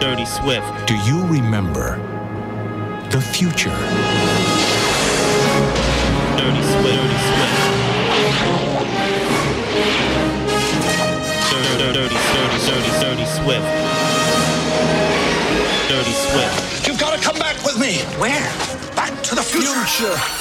Dirty Swift. Do you remember the future? Dirty Swift. Dirty Swift. Dirty, dirty, dirty, dirty, dirty Swift. Dirty Swift. You've got to come back with me. Where? Back to the future. Future.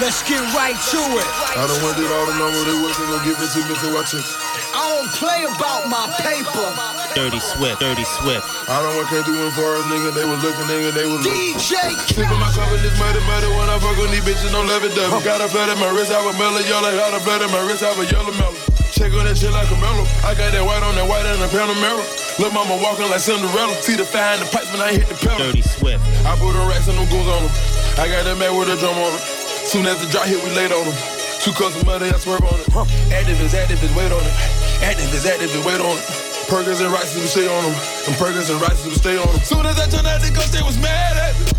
Let's get right to it. I don't want to it all the number they wasn't gonna give it to me, so watch it. I don't play about my paper. Dirty Swift. Dirty Swift. I don't want came through in forest, nigga. They was looking, nigga. They was looking. DJ Sleep in my cover, this murder, murder. When I fuck on these bitches, don't love it, dove. Got a flood in my wrist, have a mellow, yellow. Got a flood in my wrist, have a yellow mellow. Check on that shit like a mellow. I got that white on that white and a Panamera. Look, mama walking like Cinderella. See the fire in the pipes when I hit the pedal. Dirty Swift. I put the racks and them goons on them. I got that man with a drum on it. Soon as the drop hit, we laid on them. Two cups of money, I swerve on it. Huh. Active is active is wait on it. Active is active is wait on it. Perkins and rices, we stay on them. And Perkins and rices, we stay on them. Soon as I turned out the ghost, they was mad at me.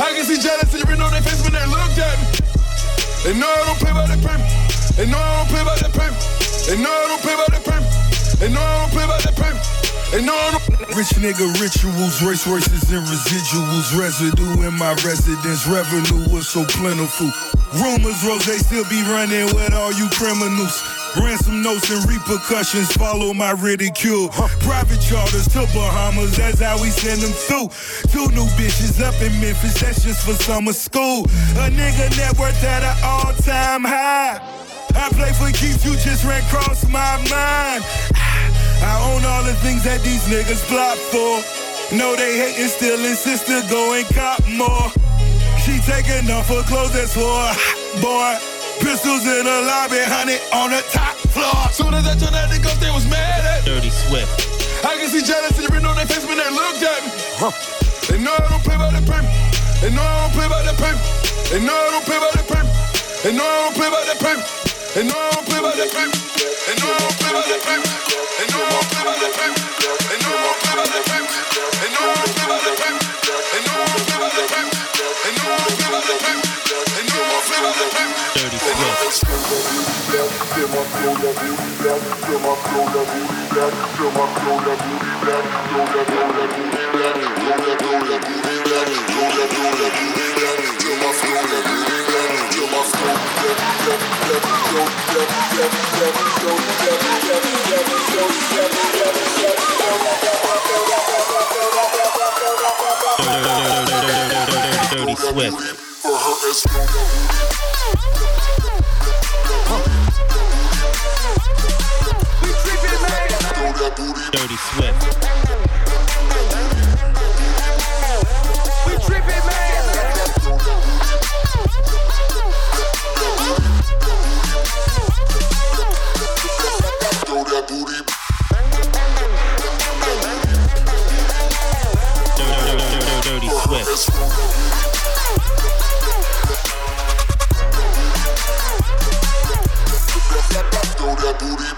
I can see jealousy written on their face when they looked at me. They know I don't play by the payment. They know I don't play by the payment. They know I don't play by the payment. They know I don't play by the know I don't. Rich nigga rituals, race races and residuals, residue in my residence, revenue was so plentiful. Rumors, Rose they still be running with all you criminals. Ransom notes and repercussions follow my ridicule. Private charters to Bahamas, that's how we send them through. Two new bitches up in Memphis, that's just for summer school. A nigga net worth at an all time high. I play for keeps, you just ran across my mind. I own all the things that these niggas plot for. No, they hating, still insist to go and cop more. She taking off her clothes, that's for boy. Pistols in the lobby, honey, on the top floor. Soon as I turned out the ghost, they was mad at. Dirty Swift. I can see jealousy written on their face when they looked at me. They know I don't play by the payment. They know I don't play by the payment. They know I don't play by the payment. They know I don't play by the payment. They know I don't play by the payment. They know I don't play by the payment. They know I don't play by the payment. They know I don't play by the payment. Dirty Swift. Dirty Swift. Booty with. that booty.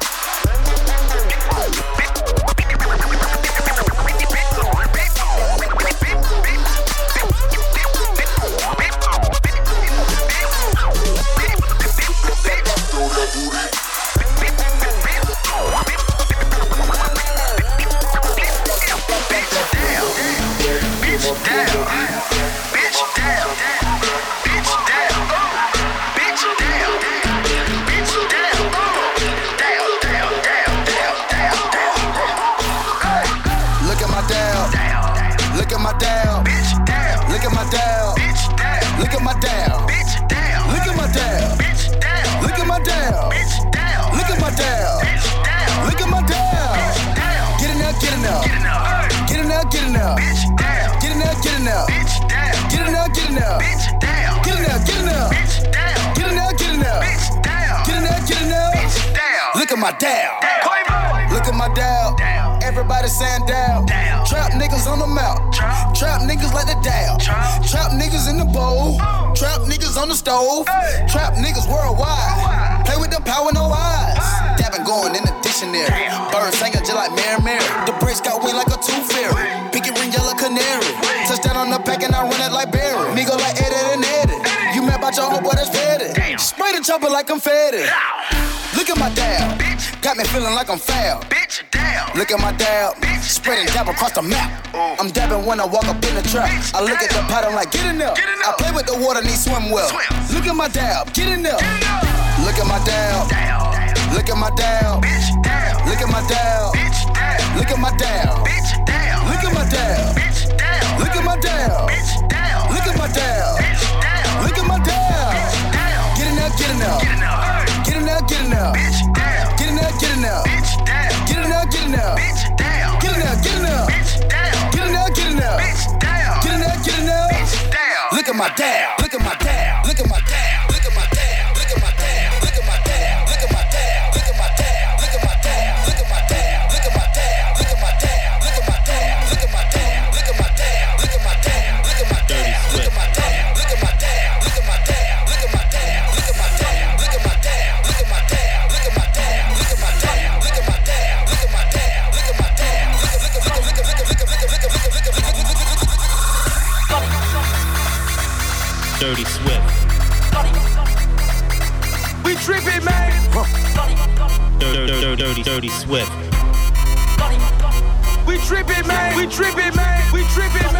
My down. Look at my down. Everybody saying down. Trap niggas on the mouth. Trap niggas like the down. Trap niggas in the bowl. Trap niggas on the stove. Trap niggas worldwide. Play with the power, no eyes. Dabbing going in the dictionary. Bird singing just like Mary Mary. The bricks got wing like a tooth fairy. Pinky ring yellow canary. Touchdown on the pack and I run it like Barry. Nigga like Eddie and Eddie. You mad about your homeboy that's faded. Spray the chopper like confetti. Look at my dab. Got me feeling like I'm foul. Bitch, damn. Look at my dab. Spreading dab across the map. Ooh. I'm dabbing when I walk up in the trap. Bitch, I look damn. at the pot, I'm like, get in there. Get in there. I play with the water, need swim well. Swim. Look at my dab. Get in there. Look at my dab. Look at my dab. Bitch, damn. Look at my dab. Bitch, damn. Look at my dab. Bitch, damn. Look at my dab. Bitch, damn. Look at my dab. Bitch, damn. Look at my dab. Bitch, damn. Look at my dab. Bitch, damn. Get in there, get in there. Get in there get in there. Get in there, get in there. Bitch down. Get in there, get in there. Get in there, get in there. Get in there, get in there. Bitch down. Get in there, get in there. Look at my dab. Look at my dab. Look at my Dirty Swift. We tripping, man. We tripping, man. We trippin'.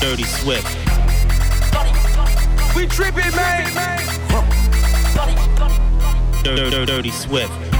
Dirty Swift. We tripping, man. Dirty, dirty, dirty Swift.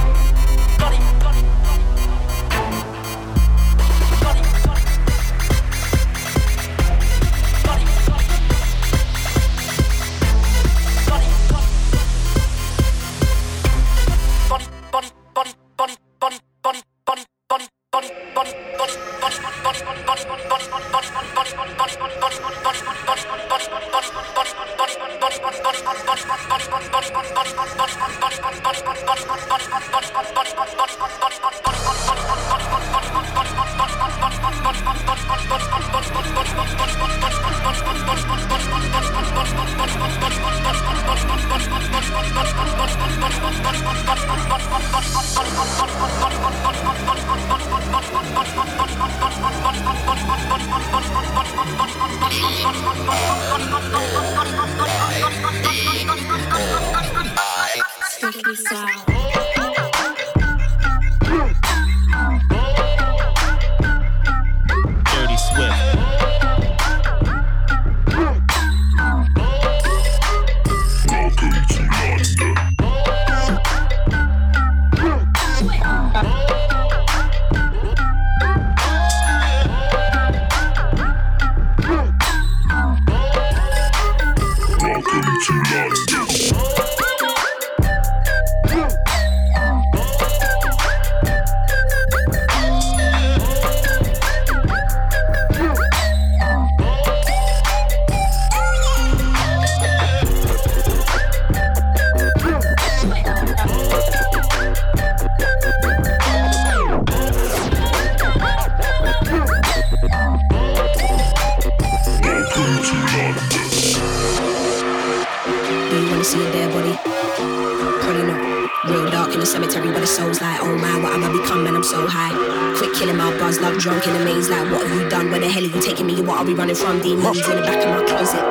So high. Quit killing my buzz, love drunk in the maze. Like, what have you done? Where the hell are you taking me? What are we running from? Demons in the back of my closet.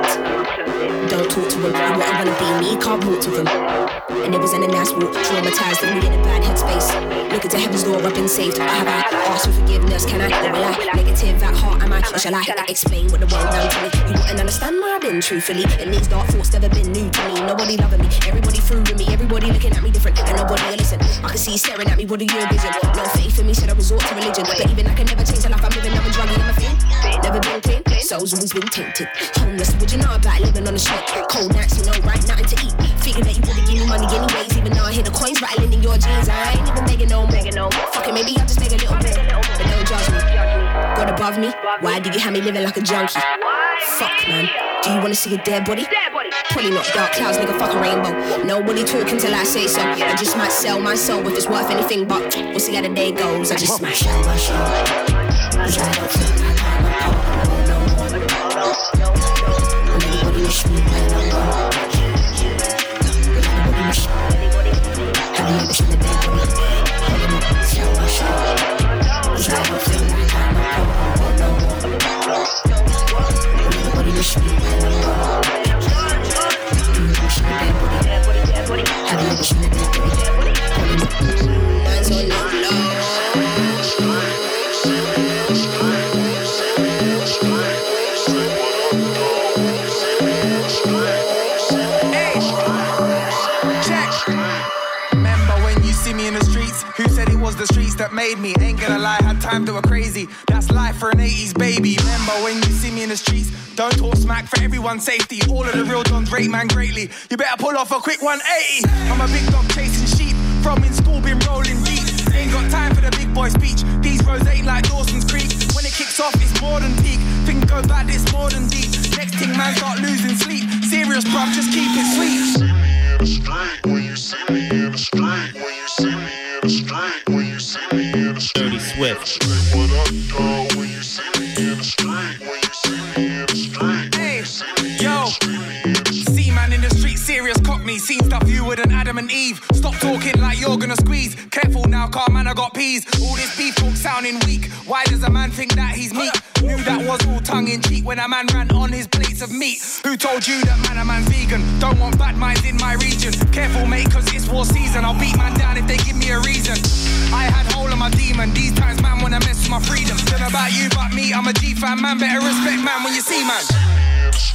Don't talk to him. To wanna be me? Can't walk to him. And it was in a nice walk, traumatized, and in a bad headspace. Looking to heaven's door, I've been saved. I have I asked for forgiveness? Can I? Or will I? Negative at heart, am I? Or shall I explain what the world done to me? You wouldn't understand why I've been truthfully. And these dark thoughts never been new to me. Nobody loving me, everybody through with me, everybody looking at me different, and nobody listen. I can see you staring at me, what do you envision? No faith in me, said I resort to religion. But even I can never change the life I'm living, I'm a druggie, I'm a fiend. Never been clean, soul's always been tainted. Homeless, what you know about living on the street? Cold nights, you know, right? Nothing to eat. Figure that you wouldn't give me money anyways, even though I hear the coins rattling in your jeans. I ain't even begging no more. Fuck it, maybe I'll just make a little bit. But don't judge me. God above me, why did you have me living like a junkie? Fuck, man. Do you wanna see a dead body? Probably not dark clouds, nigga, fuck a rainbow. Nobody talking till I say so. I just might sell my soul if it's worth anything, but we'll see how the day goes. I just my. 'Cause I don't like Have you made me? Ain't gonna lie, had time to go crazy. That's life for an 80s baby. Remember when you see me in the streets? Don't talk smack for everyone's safety. All of the real dons rate man greatly. You better pull off a quick 180. I'm a big dog chasing sheep. From in school, been rolling deep. Ain't got time for the big boy speech. These roads ain't like Dawson's Creek. When it kicks off, it's more than peak. Things go bad, it's more than deep. Next thing, man, start losing sleep. Serious, bruv, just keep it sweet. Dirty Eve. Stop talking like you're gonna squeeze. Careful now, car man, I got peas. All this beef talk sounding weak. Why does a man think that he's meek? Knew that was all tongue in cheek when a man ran on his plates of meat. Who told you that man a man's vegan? Don't want bad minds in my region. Careful, mate, cause it's war season. I'll beat man down if they give me a reason. I had hold of my demon. These times, man, wanna mess with my freedom. Don't about you, but me, I'm a G fan, man. Better respect, man, when you see man.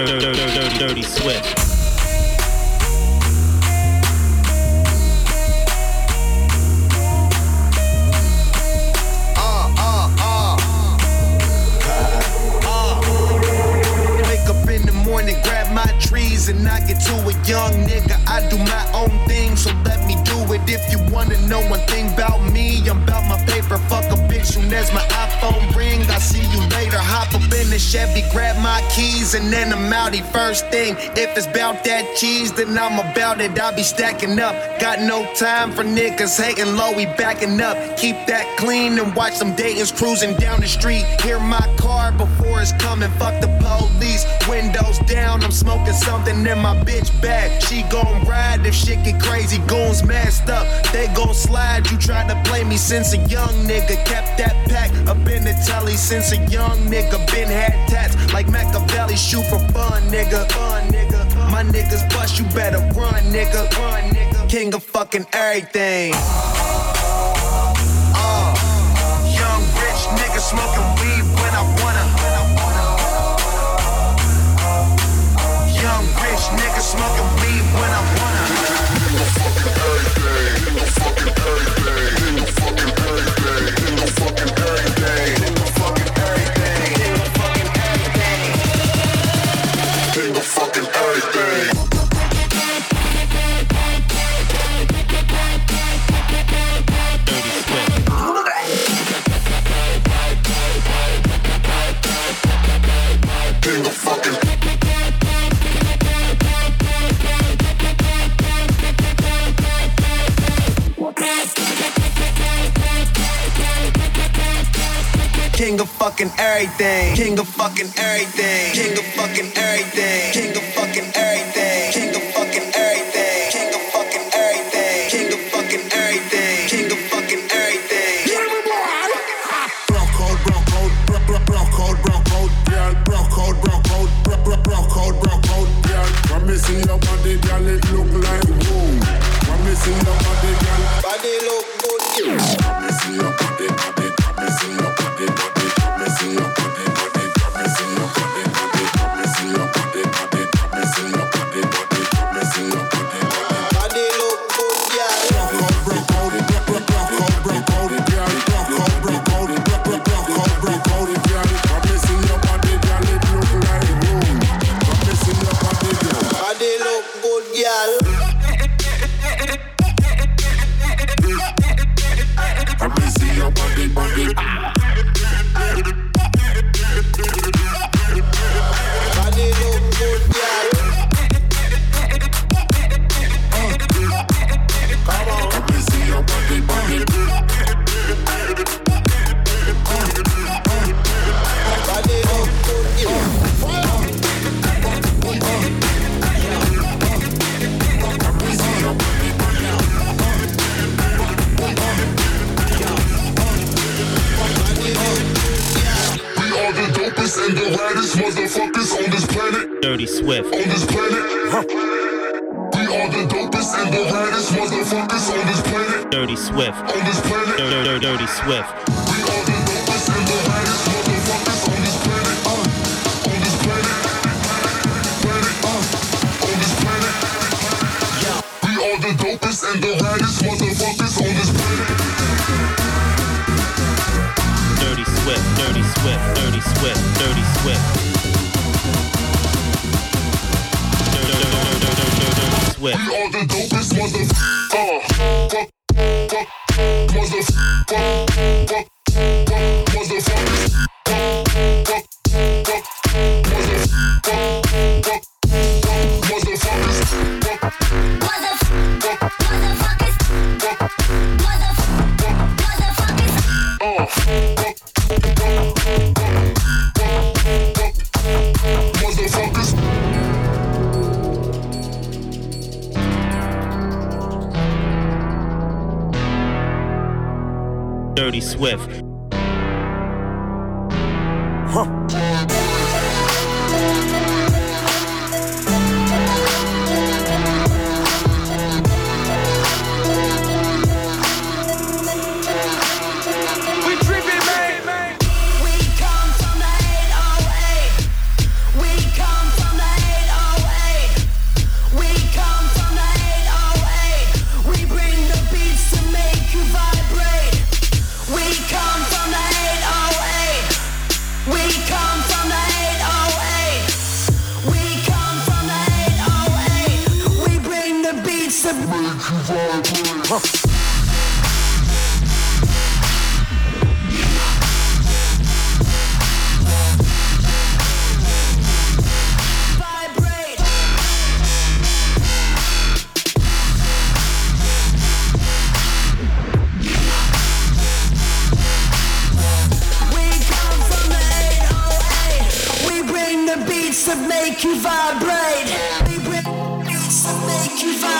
Dirty, dirty, dirty, dirty Swift. And I get to a young nigga. I do my own thing, so let me do it. If you wanna know one thing about me, I'm about my paper. Fuck a bitch soon as my iPhone ring. I see you later. Hop up in the Chevy, grab my keys, and then I'm outie. First thing, if it's about that cheese, then I'm about it. I be stacking up. Got no time for niggas hating low, we backing up. Keep that clean and watch some Dayton's cruising down the street. Hear my car before it's coming. Fuck the police. Windows down, I'm smoking something in my bitch bag. She gon' ride if shit get crazy. Goons masked up, they gon' slide. You tried to play me since a young nigga. Kept that pack up in the telly since a young nigga. Been had tats like Machiavelli. Shoot for fun, nigga. Fun, nigga. My niggas bust, you better run, nigga. Run, nigga. King of fucking everything. Uh, young rich nigga smoking nigga smoking weed when I wanna. In the fucking everything, in the fucking everything. King of fucking everything. King of fucking everything. King of fucking everything. King of fucking everything. Swift. make you vibrate. Make you vibrate.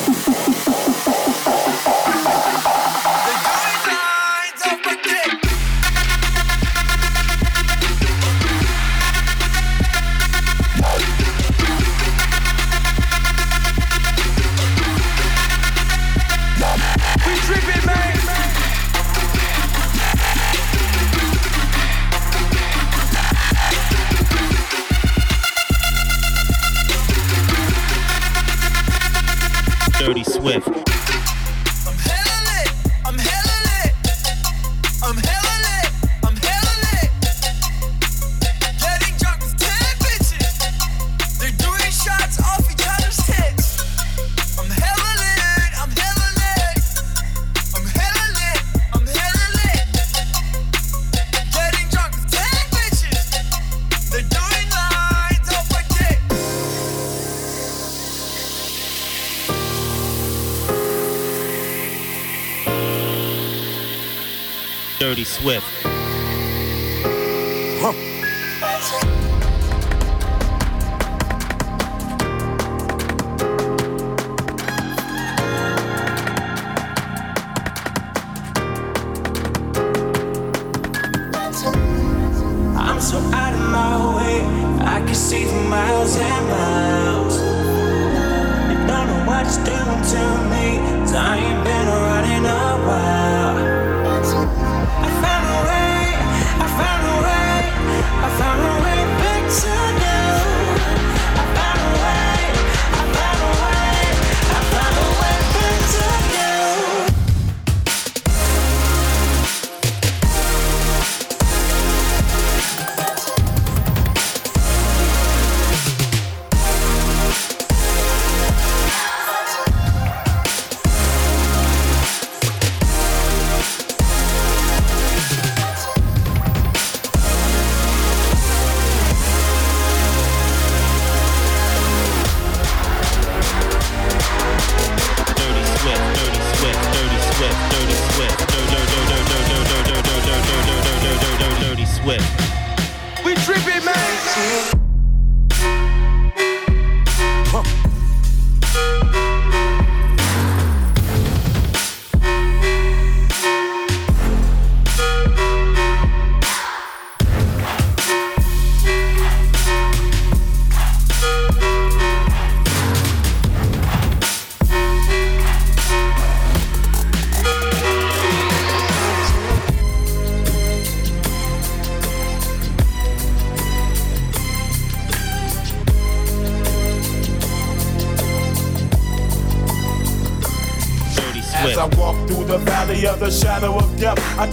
So out of my way. I can see for miles and miles. You don't know what it's doing to me. 'cause I ain't been around in a while. I found a way. I found a way. I found a way back to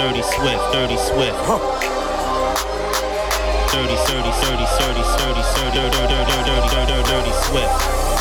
Swift, Dirty Swift, Dirty Swift. Dirty, dirty, dirty, dirty, dirty, dirty, dirty, dirty, dirty, dirty, dirty Swift.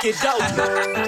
Get it.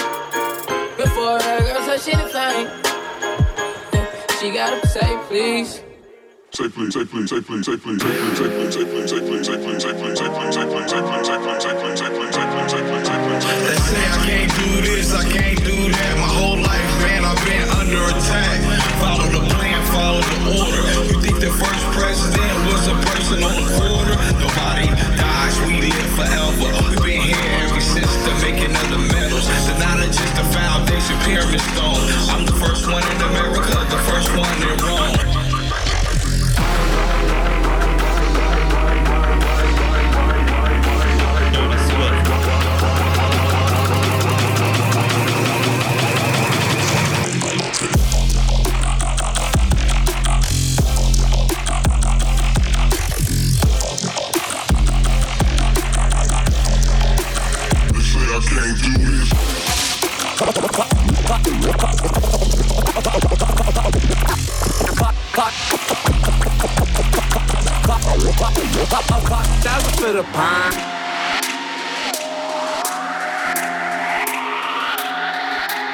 for her girl, so she defined. Yeah, she gotta say please. Say please, say please, say please, say please, say please, say please, say please, say please, say please, say please, say please, say please, say please, say please, say please, say please, say please, say please, say please. They say I can't do this, I can't do that. My whole life, man, I've been under attack. Follow the plan, follow the order. You think the first president was a person on the border? Nobody dies, we live forever. We've been here ever since the making of the medals the foundation pyramid stone. I'm the first one in America, the first one in Rome.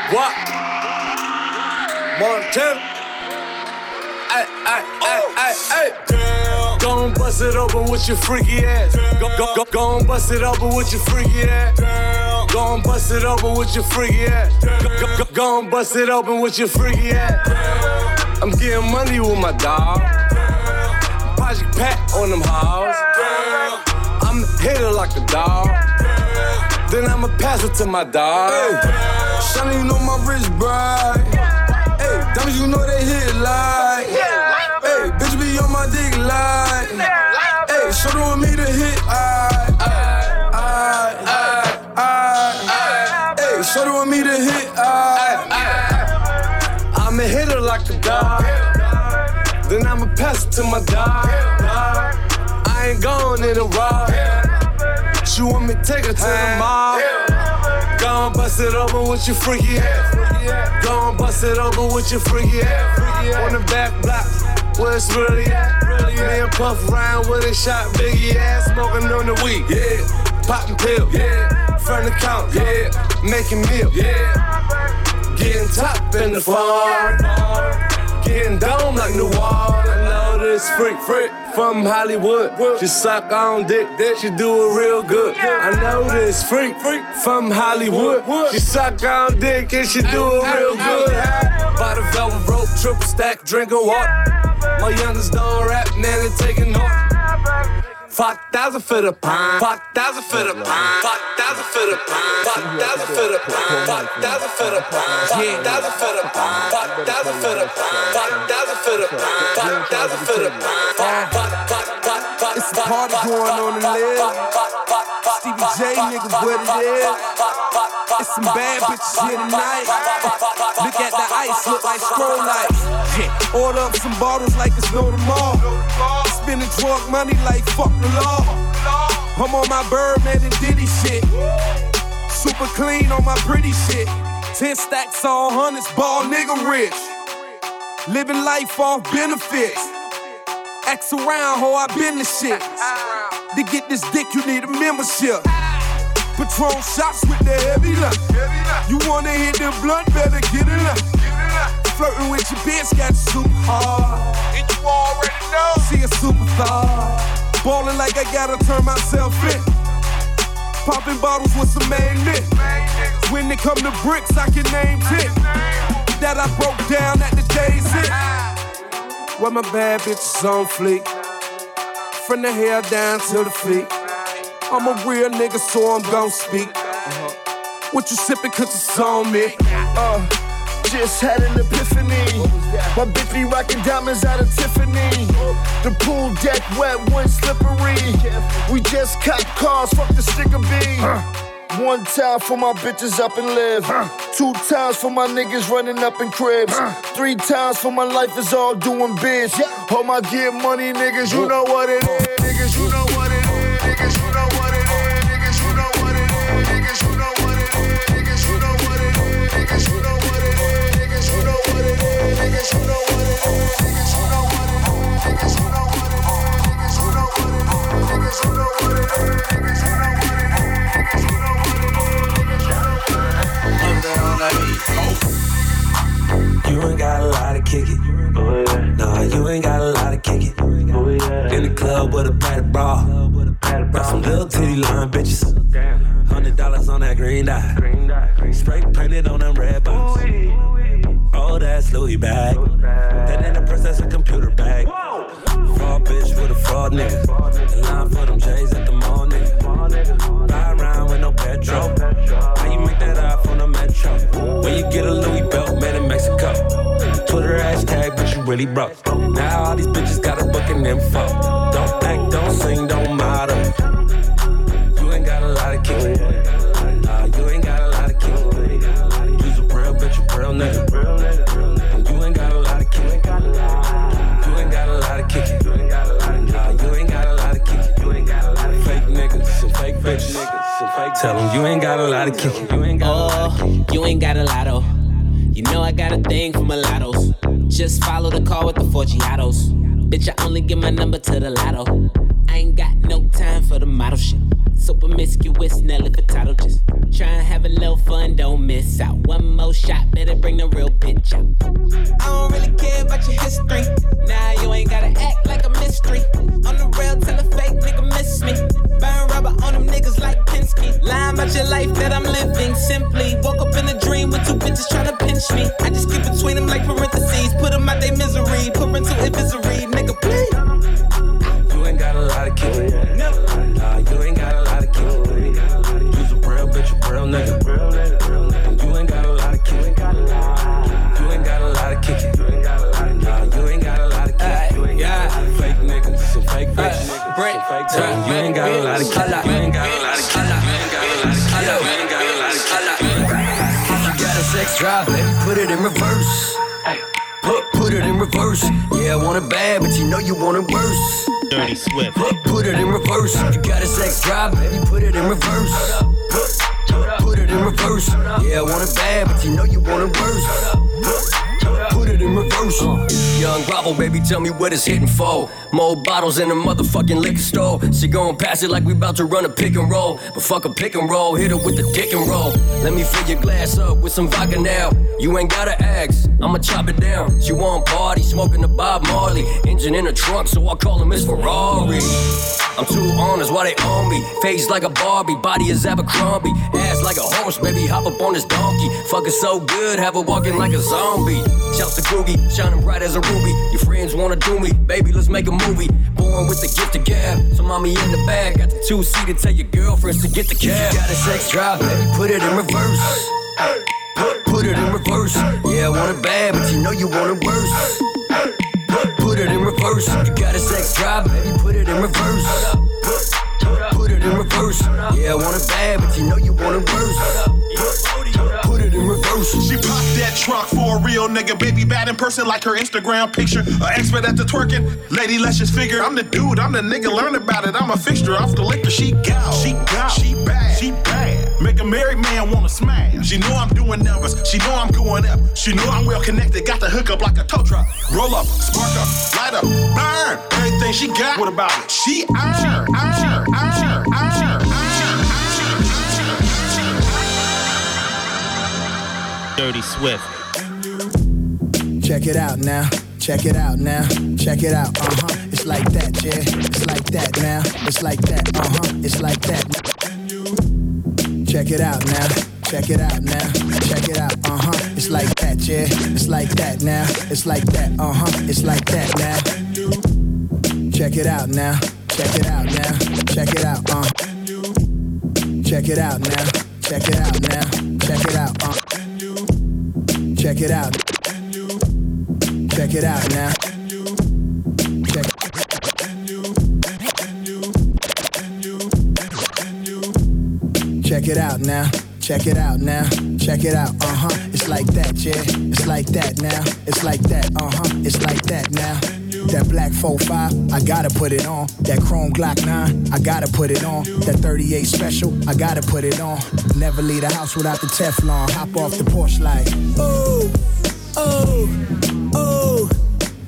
What? Montana. Ay, ay, ay, ay, ay. Go and bust it open with your freaky ass. Go, go, go, go and bust it open with your freaky ass. Go and bust it open with your freaky ass. Go, go, go, go and bust it open with your freaky ass. I'm getting money with my dog. Project Pat on them halls. I'm a hitter like a dog. Then I'ma pass it to my dog. Shawty, you know my wrist bright. Hey, diamonds, you know they hit like. Hey, bitch be on my dick like. Hey, show them want me to hit. I, I, I, I, I. Hey, show them want me to hit. I, I'm a hitter like a dog. Pass it to my dog. I ain't going in a ride. She want me to take her to the mall. Go and bust it open with your freaky ass. Go and bust it open with your freaky ass. On the back block, where it's really at. Me and Puff around with a shot, biggie ass, smoking on the weed. Yeah, popping pills. Yeah, front the count. Yeah, making meal. Yeah, getting top in the farm. Getting dome like New Orleans. Know this freak, freak from Hollywood. She suck on dick, she do it real good. I know this freak, freak from Hollywood. She suck on dick and she do it real good. By the velvet rope, triple stack, drinking water. My youngest don't rap, now they taking off. Five thousand for the pine. Five thousand for the pine. Five thousand for the pine. Five thousand for the pine. Five thousand for the pine. Five thousand for the pine. Five thousand for the pine. Five thousand for the pine. Five thousand for the pine. It's a party going on in there. Stevie J, nigga, what it is. It's some bad bitches here tonight. Look at the ice, look like stroll lights. Yeah. Order up some bottles like it's no tomorrow. Spending drunk money like fuck the law. I'm on my Birdman and Diddy shit. Super clean on my pretty shit. Ten stacks on hundreds, ball nigga rich. Living life off benefits. X around, ho, I been the shit. To get this dick, you need a membership. Patron shots with the heavy luck. You wanna hit the blunt, better get it up. Flirting with your bitch got you super hard. And you already know. She a superstar. Ballin' like I gotta turn myself in. Popping bottles with some main men. When it come to bricks, I can name 10. That I broke down at the day's hit. Where my bad bitches on fleek. From the hair down to the feet. I'm a real nigga, so I'm gon' speak. What you sippin', cause it's on me. Uh, just had an epiphany. My bitch be rocking diamonds out of Tiffany. The pool deck wet, one slippery. We just cop cars, fuck the sticker B. One time for my bitches up and live. Two times for my niggas running up in cribs. Three times for my life is all doing biz. All my get money niggas, you know what it is. Niggas, you know what Louis bag. That ain't got a purse, that's a computer bag. Fraud bitch with a fraud nigga. The line for them J's at the mall nigga. Ride around with no petrol. How you make that up on the metro? When you get a Louis belt made in Mexico. Twitter hashtag, but you really broke. Now all these bitches got a booking info. Don't act, don't sing, don't model. You ain't got a lot of kick. Tell them you ain't got a lot of kick. You ain't got a lot kick. Oh, you ain't got a lotto. You know I got a thing for mulattoes. Just follow the call with the four Giatos. Bitch, I only give my number to the lotto. I ain't got no time for the model shit. So promiscuous, Nelly just try and have a little fun, don't miss out. One more shot, better bring the real bitch out. I don't really care about your history. Nah, you ain't gotta act like a mystery. On the real, tell a fake nigga miss me. Burn rubber on them niggas like Pinsky. Lying about your life that I'm living simply. Woke up in a dream with two bitches trying to pinch me. I just keep between them like parentheses. Put them out their misery. Parental advisory, nigga, please. You ain't got a lot of kick. Nah, you ain't got a lot of kick. You's a real bitch, a real nigga. You ain't got a lot of kick. You ain't got a lot of kick. Nah, you ain't got a lot of kick. Yeah, fake niggas, some fake bitches. Bitches. You ain't got a lot of kick. You ain't got a lot of kick. You ain't got a lot of kick. You ain't got a lot of kick. You got a sex drive, baby, put it in reverse. Put, put it in reverse. Yeah, I want it bad, but you know you want it worse. Dirty Swift. Put, it in reverse. You got a sex drive, baby, put it in reverse. Put it in reverse. Yeah, I want it bad, but you know you want it worse. It in reverse. Uh, young Bravo, baby, tell me what it's hitting for. More bottles in the motherfucking liquor store. She gon' pass it like we about to run a pick and roll. But fuck a pick and roll, hit her with the dick and roll. Let me fill your glass up with some vodka now. You ain't gotta ask, I'ma chop it down. She want party, smoking the Bob Marley. Engine in the trunk, so I call him Miss Ferrari. I'm too honest, why they on me? Face like a Barbie, body is Abercrombie. Ass like a horse, baby, hop up on this donkey. Fucking so good, have her walking like a zombie. Shouts to Googie, shining bright as a ruby. Your friends wanna do me, baby, let's make a movie. Born with the gift of gab, so mommy in the bag. Got the two seater, tell your girlfriends to get the cab. You got a sex drive, baby, put it in reverse. Put, put it in reverse. Yeah, I want it bad, but you know you want it worse. Put, it in reverse. You got a sex drive, baby, put it in reverse. Put, it in reverse. Yeah, I want it bad, but you know you want it worse. Put it in reverse. She popped that trunk for a real nigga, baby bad in person like her Instagram picture. A expert at the twerking, lady, let's just figure. I'm the dude, I'm the nigga, learn about it. I'm a fixture off the liquor. She got, she got, she bad, she bad. Make a married man wanna smash. She know I'm doing numbers, she know I'm going up. She know I'm well connected, got the hook up like a tow truck. Roll up, spark up, light up, burn. Everything she got, what about it? She earn, earn, earn, earn, earn. Dirty Swift. Check it out now. Check it out now. Check it out. Uh huh. It's like that, yeah. It's like that now. It's like that. Uh huh. It's like that. Check it out now. Check it out now. Check it out. Uh huh. It's like that, yeah. It's like that now. It's like that. Uh huh. It's like that now. Check it out now. Check it out now. Check it out. Uh. Check it out now. Check it out now. Check it out. Uh. Check it out. Check it out now. Check it out now. Check it out now. Check it out. Uh huh. It's like that, yeah. It's like that now. It's like that. Uh huh. It's like that now. That black 45, I gotta put it on. That chrome Glock 9, I gotta put it on. That 38 special, I gotta put it on. Never leave the house without the Teflon. Hop off the porch like, oh, oh, oh,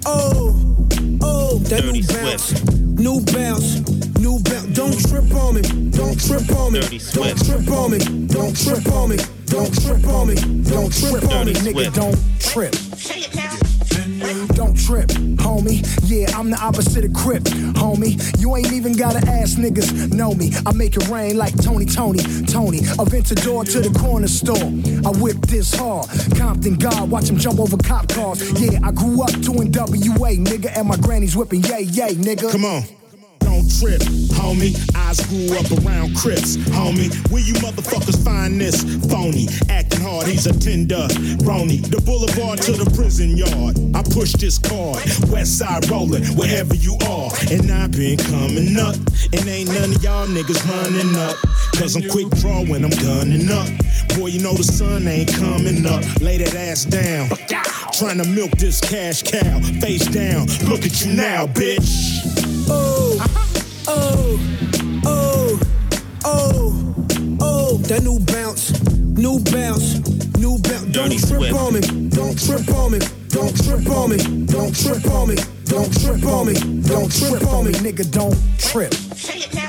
oh, oh. That new bounce, new bounce, new bounce. Don't trip on me, don't trip on me, don't trip on me, don't trip on me, don't trip on me, don't trip on me, nigga, don't trip. Don't trip, homie. Yeah, I'm the opposite of Crip, homie. You ain't even gotta ask niggas, know me. I make it rain like Tony, Tony, Tony. Aventador to the corner store. I whip this hard. Compton God, watch him jump over cop cars. Yeah, I grew up to NWA, nigga, and my granny's whipping yay, yay, nigga. Come on. Don't trip, homie. I grew up around Crips, homie. Where you motherfuckers find this phony? Acting hard, he's a tender brony. The boulevard to the prison yard. I push this card. West side rolling, wherever you are. And I've been coming up. And ain't none of y'all niggas running up. Cause I'm quick draw when I'm gunning up. Boy, you know the sun ain't coming up. Lay that ass down. Trying to milk this cash cow. Face down. Look at you now, bitch. Oh, Oh, oh, oh, oh. That new bounce, new bounce, new bounce. Don't trip on me, don't trip on me, don't trip on me, don't trip on me, don't trip on me, don't trip on me, nigga, don't trip. Say it now.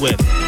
with.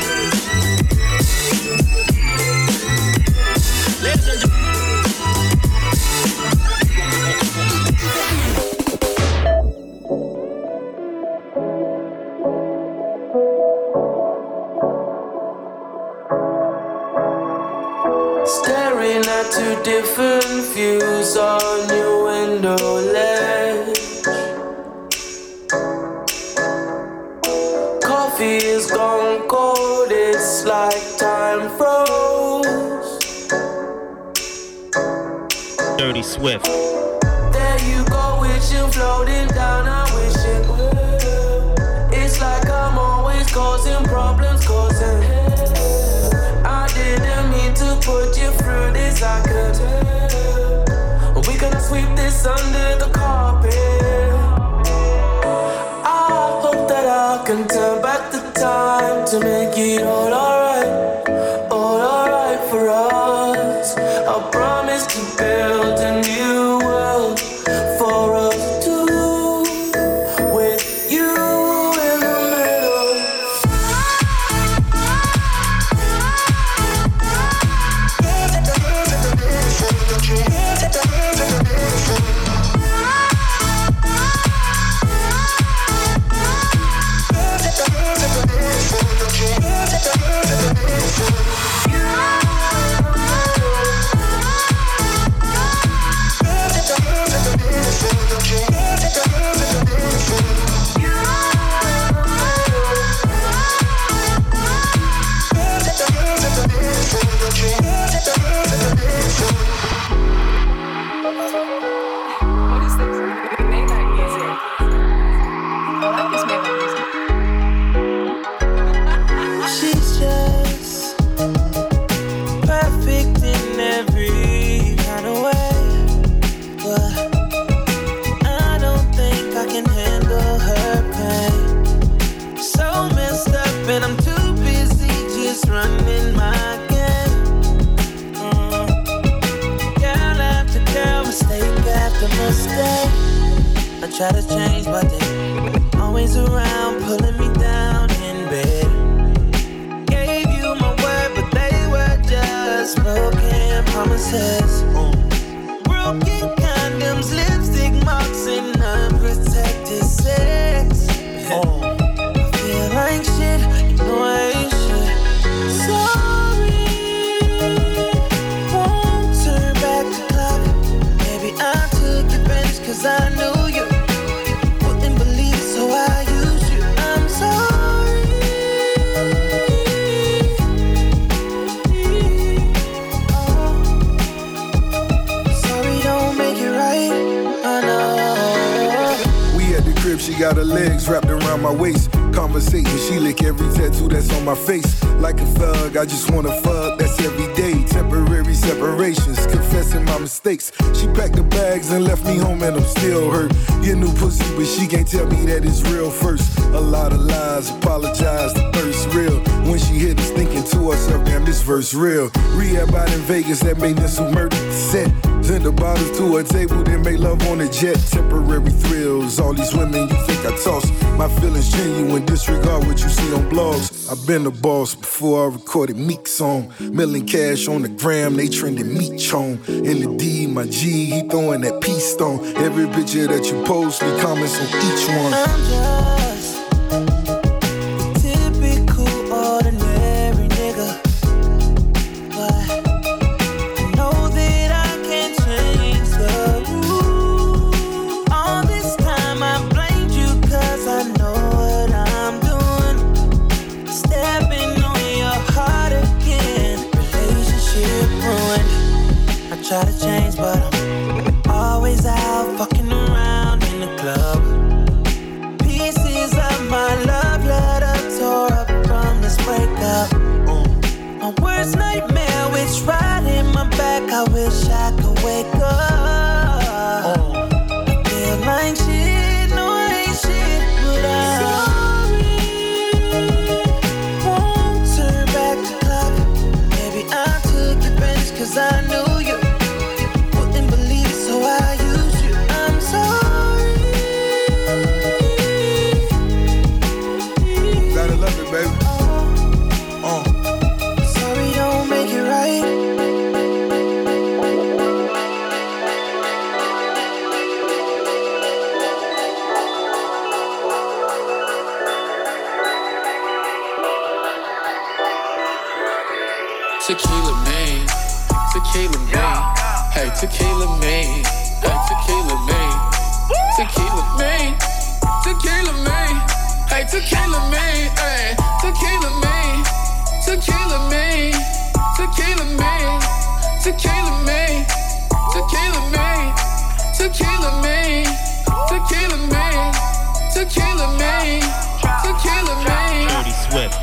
Maintenance who murdered set. Send the bottles to a table, then make love on a jet. Temporary thrills, all these women you think I toss. My feelings genuine, disregard what you see on blogs. I've been the boss before I recorded Meek song. Milling cash on the gram, they trending meat chone. In the D, my G, he throwing that peace stone. Every picture that you post, me comments on each one. Tequila me, tequila me, tequila me, tequila me, tequila me, tequila me. Dirty Swift.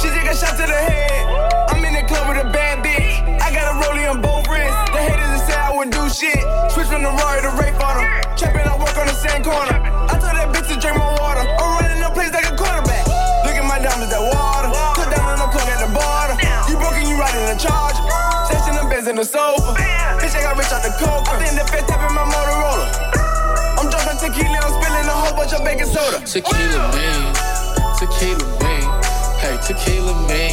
She just got shot to the head. I'm in the club with a bad bitch. I got a rollie on both wrists. The haters that say I wouldn't do shit. Switch from the Rari to rape on them. Trapping, I work on the same corner. The in sofa. Bitch, I got rich out the coke. I think the fed tapping my Motorola. I'm dropping tequila, I'm spilling a whole bunch of baking soda. Tequila me, tequila me, hey tequila me,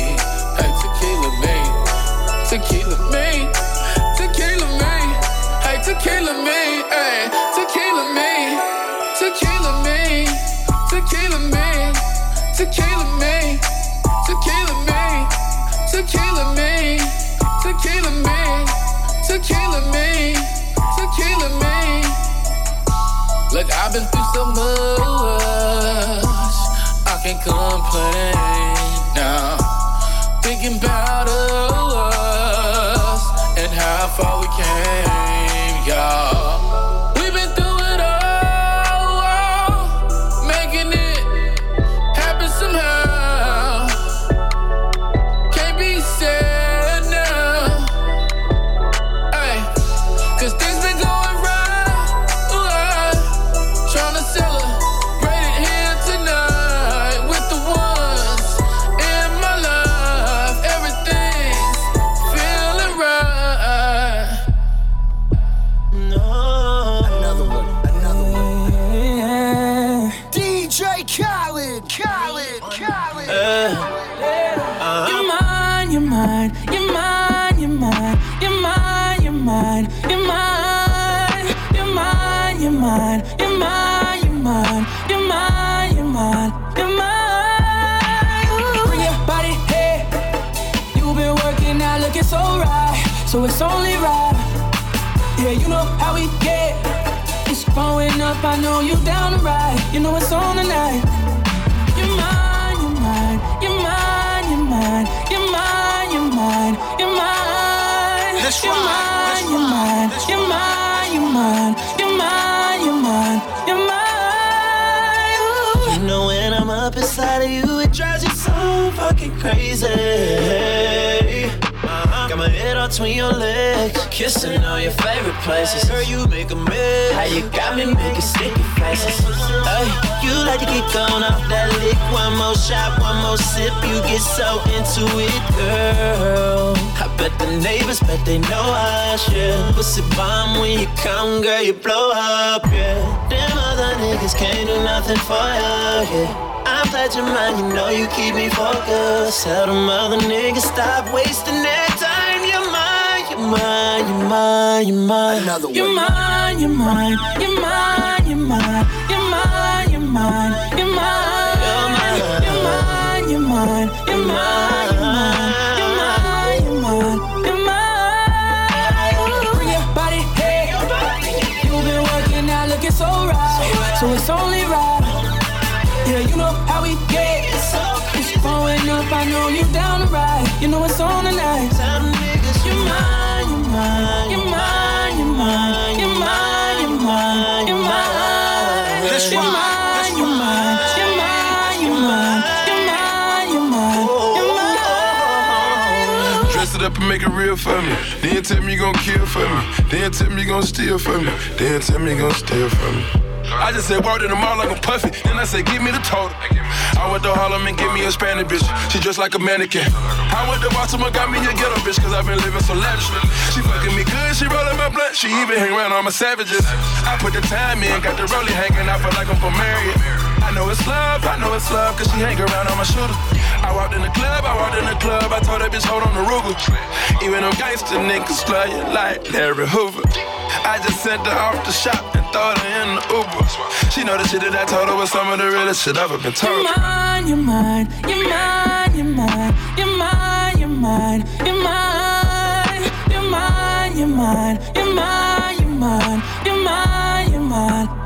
been through so much, I can't complain now. Thinking about us and how far we came, y'all. So it's only right. Yeah, you know how we get. It's growing up, I know you down to ride. You know it's on tonight. You're mine, you're mine, you're mine, you're mine, you're mine, you're mine, you're mine. Let's you're ride, mine, you're mine, you're mine, you're mine, you're mine, you're mine, you're mine. You know when I'm up inside of you, it drives you so fucking crazy. Got my head on between your legs, kissing all your favorite places. Girl, you make a mess. How you got me making sticky faces? Hey, you like to get gone off that lick. One more shot, one more sip, you get so into it, girl. I bet the neighbors bet they know I share. Pussy bomb when you come, girl, you blow up, yeah. Them other niggas can't do nothing for you, yeah. I'm glad you're mine, you know you keep me focused. Tell them other niggas stop wasting. You're mine, you're mine, you're mine. Another mine, you're mine, you're mine, you're mine, you're mine, you're mine, you're mine. You're mine, you're mine, you're mine, you're mine, you're mine, you're mine, you're mine. Bring your body, hey. You've been working out, looking so right, so it's only right. Yeah, you know how we get. It's blowing up, I know you down to ride. You know it's on tonight. Then tell me you gon' kill for me. Then tell me you gon' steal for me. Then tell me you gon' steal for me. I just said walked in the mall like I'm puffy. Then I said, give me the total. I went to Harlem and give me a Spanish bitch. She dressed like a mannequin. I went to Baltimore, got me a ghetto bitch, cause I've been living so lavishly. She fucking me good, she rollin' my blunt. She even hang around all my savages. I put the time in, got the rollie hanging. I feel like I'm from Marriott. I know it's love, I know it's love, cause she hang around on my shoulder. I walked in the club, I walked in the club, I told that bitch hold on the Ruger. Even them gangster niggas love you like Larry Hoover. I just sent her off the shop and throw her in the Uber. She know the shit that I told her was some of the realest shit I've ever been told. You're mine, you're mine, you're mine, you're mine, you're mine, you're mine, you're mine, you're mine, you're mine, you're mine, you're mine, you're mine, you're mine.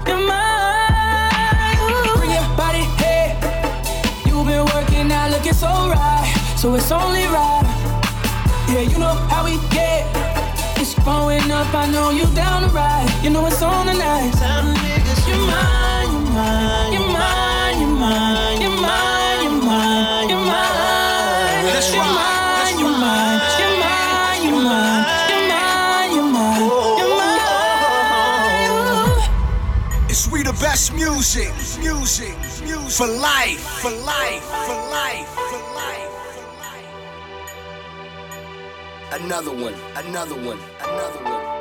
Working out, so right, so it's only right. Yeah, you know how we get. It's going up, I know you down to ride. You know it's on tonight. Tell them niggas you're mine, you're mine, you're mine, you're mine, you're mine, you're mine, you're mine. That's You're mine, you're mine, you're mine, you're mine, you're mine, you're mine, you're mine. It's we the best music, music, music for life, for life, for life. Another one, another one, another one.